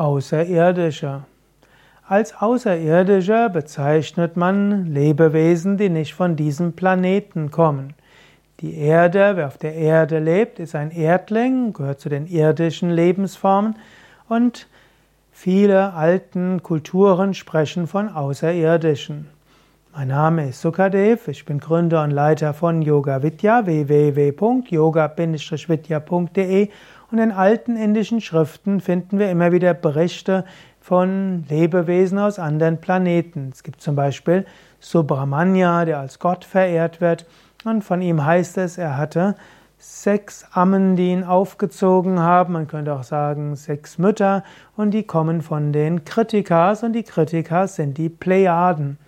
Außerirdische. Als Außerirdischer bezeichnet man Lebewesen, die nicht von diesem Planeten kommen. Die Erde, wer auf der Erde lebt, ist ein Erdling, gehört zu den irdischen Lebensformen und viele alten Kulturen sprechen von Außerirdischen. Mein Name ist Sukadev, ich bin Gründer und Leiter von Yoga Vidya www.yoga-vidya.de und in alten indischen Schriften finden wir immer wieder Berichte von Lebewesen aus anderen Planeten. Es gibt zum Beispiel Subramanya, der als Gott verehrt wird, und von ihm heißt es, er hatte sechs Ammen, die ihn aufgezogen haben, man könnte auch sagen sechs Mütter, und die kommen von den Kritikas, und die Kritikas sind die Plejaden.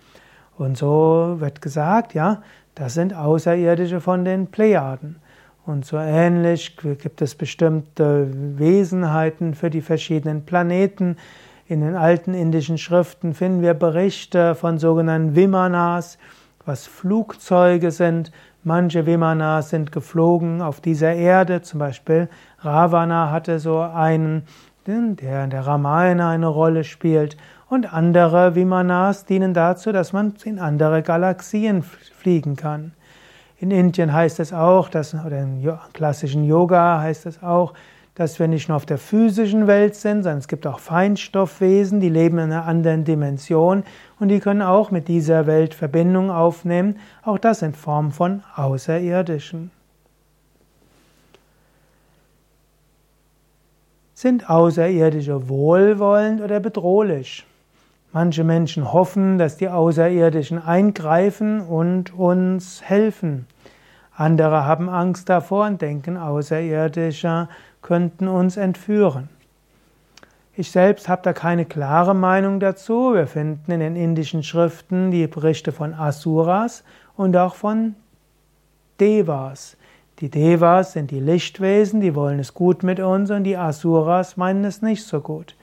Und so wird gesagt, ja, das sind Außerirdische von den Plejaden. Und so ähnlich gibt es bestimmte Wesenheiten für die verschiedenen Planeten. In den alten indischen Schriften finden wir Berichte von sogenannten Vimanas, was Flugzeuge sind. Manche Vimanas sind geflogen auf dieser Erde, zum Beispiel Ravana hatte so einen, der in der Ramayana eine Rolle spielt. Und andere Vimanas dienen dazu, dass man in andere Galaxien fliegen kann. In Indien heißt es auch, dass, oder im klassischen Yoga heißt es auch, dass wir nicht nur auf der physischen Welt sind, sondern es gibt auch Feinstoffwesen, die leben in einer anderen Dimension und die können auch mit dieser Welt Verbindung aufnehmen. Auch das in Form von Außerirdischen. Sind Außerirdische wohlwollend oder bedrohlich? Manche Menschen hoffen, dass die Außerirdischen eingreifen und uns helfen. Andere haben Angst davor und denken, Außerirdische könnten uns entführen. Ich selbst habe da keine klare Meinung dazu. Wir finden in den indischen Schriften die Berichte von Asuras und auch von Devas. Die Devas sind die Lichtwesen, die wollen es gut mit uns und die Asuras meinen es nicht so gut.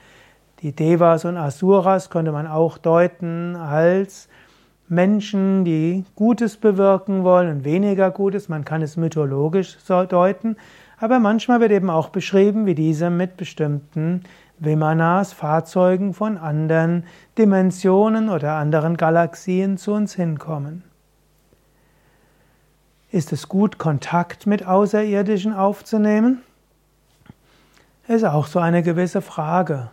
Die Devas und Asuras könnte man auch deuten als Menschen, die Gutes bewirken wollen und weniger Gutes. Man kann es mythologisch deuten, aber manchmal wird eben auch beschrieben, wie diese mit bestimmten Vimanas, Fahrzeugen von anderen Dimensionen oder anderen Galaxien zu uns hinkommen. Ist es gut, Kontakt mit Außerirdischen aufzunehmen? Ist auch so eine gewisse Frage.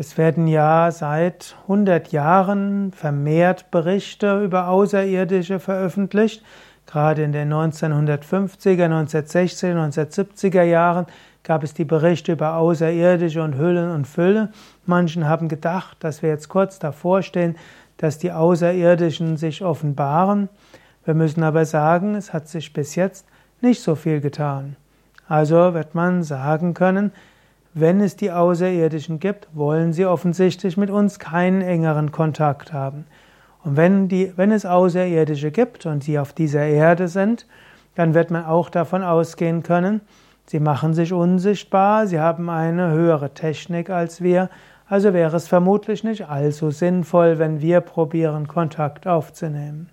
Es werden ja seit 100 Jahren vermehrt Berichte über Außerirdische veröffentlicht. Gerade in den 1950er, 1960er, 1970er Jahren gab es die Berichte über Außerirdische und Hüllen und Fülle. Manchen haben gedacht, dass wir jetzt kurz davor stehen, dass die Außerirdischen sich offenbaren. Wir müssen aber sagen, es hat sich bis jetzt nicht so viel getan. Also wird man sagen können, wenn es die Außerirdischen gibt, wollen sie offensichtlich mit uns keinen engeren Kontakt haben. Und wenn, die, wenn es Außerirdische gibt und sie auf dieser Erde sind, dann wird man auch davon ausgehen können, sie machen sich unsichtbar, sie haben eine höhere Technik als wir, also wäre es vermutlich nicht allzu sinnvoll, wenn wir probieren, Kontakt aufzunehmen.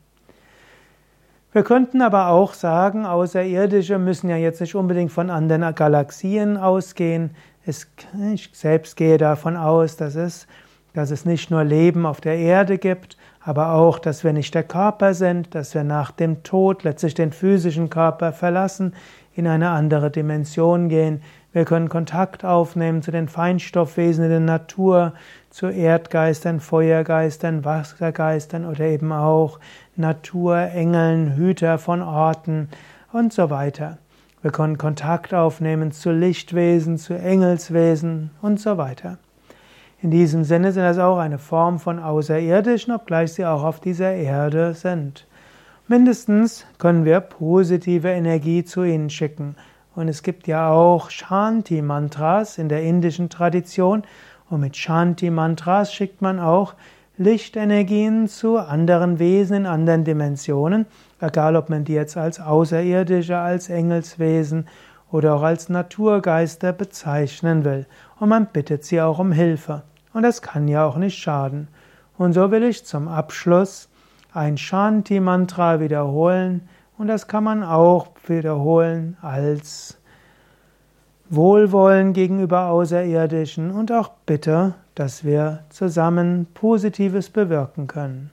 Wir könnten aber auch sagen, Außerirdische müssen ja jetzt nicht unbedingt von anderen Galaxien ausgehen. Es, ich selbst gehe davon aus, dass es, dass es nicht nur Leben auf der Erde gibt, aber auch, dass wir nicht der Körper sind, dass wir nach dem Tod letztlich den physischen Körper verlassen, in eine andere Dimension gehen. Wir können Kontakt aufnehmen zu den Feinstoffwesen in der Natur, zu Erdgeistern, Feuergeistern, Wassergeistern oder eben auch Naturengeln, Hüter von Orten und so weiter. Wir können Kontakt aufnehmen zu Lichtwesen, zu Engelswesen und so weiter. In diesem Sinne sind das auch eine Form von Außerirdischen, obgleich sie auch auf dieser Erde sind. Mindestens können wir positive Energie zu ihnen schicken. Und es gibt ja auch Shanti-Mantras in der indischen Tradition. Und mit Shanti-Mantras schickt man auch Lichtenergien zu anderen Wesen in anderen Dimensionen, egal ob man die jetzt als Außerirdische, als Engelswesen oder auch als Naturgeister bezeichnen will. Und man bittet sie auch um Hilfe. Und das kann ja auch nicht schaden. Und so will ich zum Abschluss ein Shanti-Mantra wiederholen. Und das kann man auch wiederholen als Wohlwollen gegenüber Außerirdischen und auch Bitte, dass wir zusammen Positives bewirken können.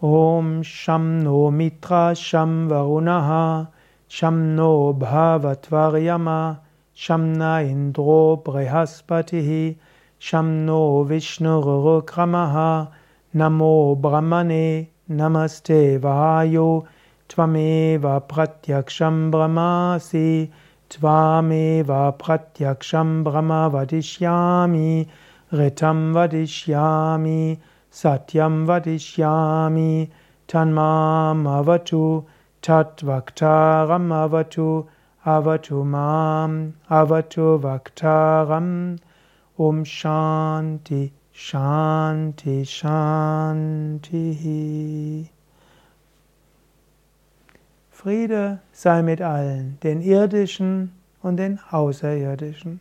Om Sham No Mitra Sham Varunaha Sham No Bhavatvaryama Shamna Indro Brihaspatihi Shamno Vishnurukramaha Namo Brahmane Namaste Vahayo Tvameva Pratyaksham Brahmasi Tvameva Pratyaksham Brahma Vadishyami Ritam Vadishyami Satyam Vadishyami Tanmam Avatu Tatvaktaram Avatu Avatu Mam Avatu Vaktaram Om Shanti Shanti Shanti Friede sei mit allen, den irdischen und den außerirdischen.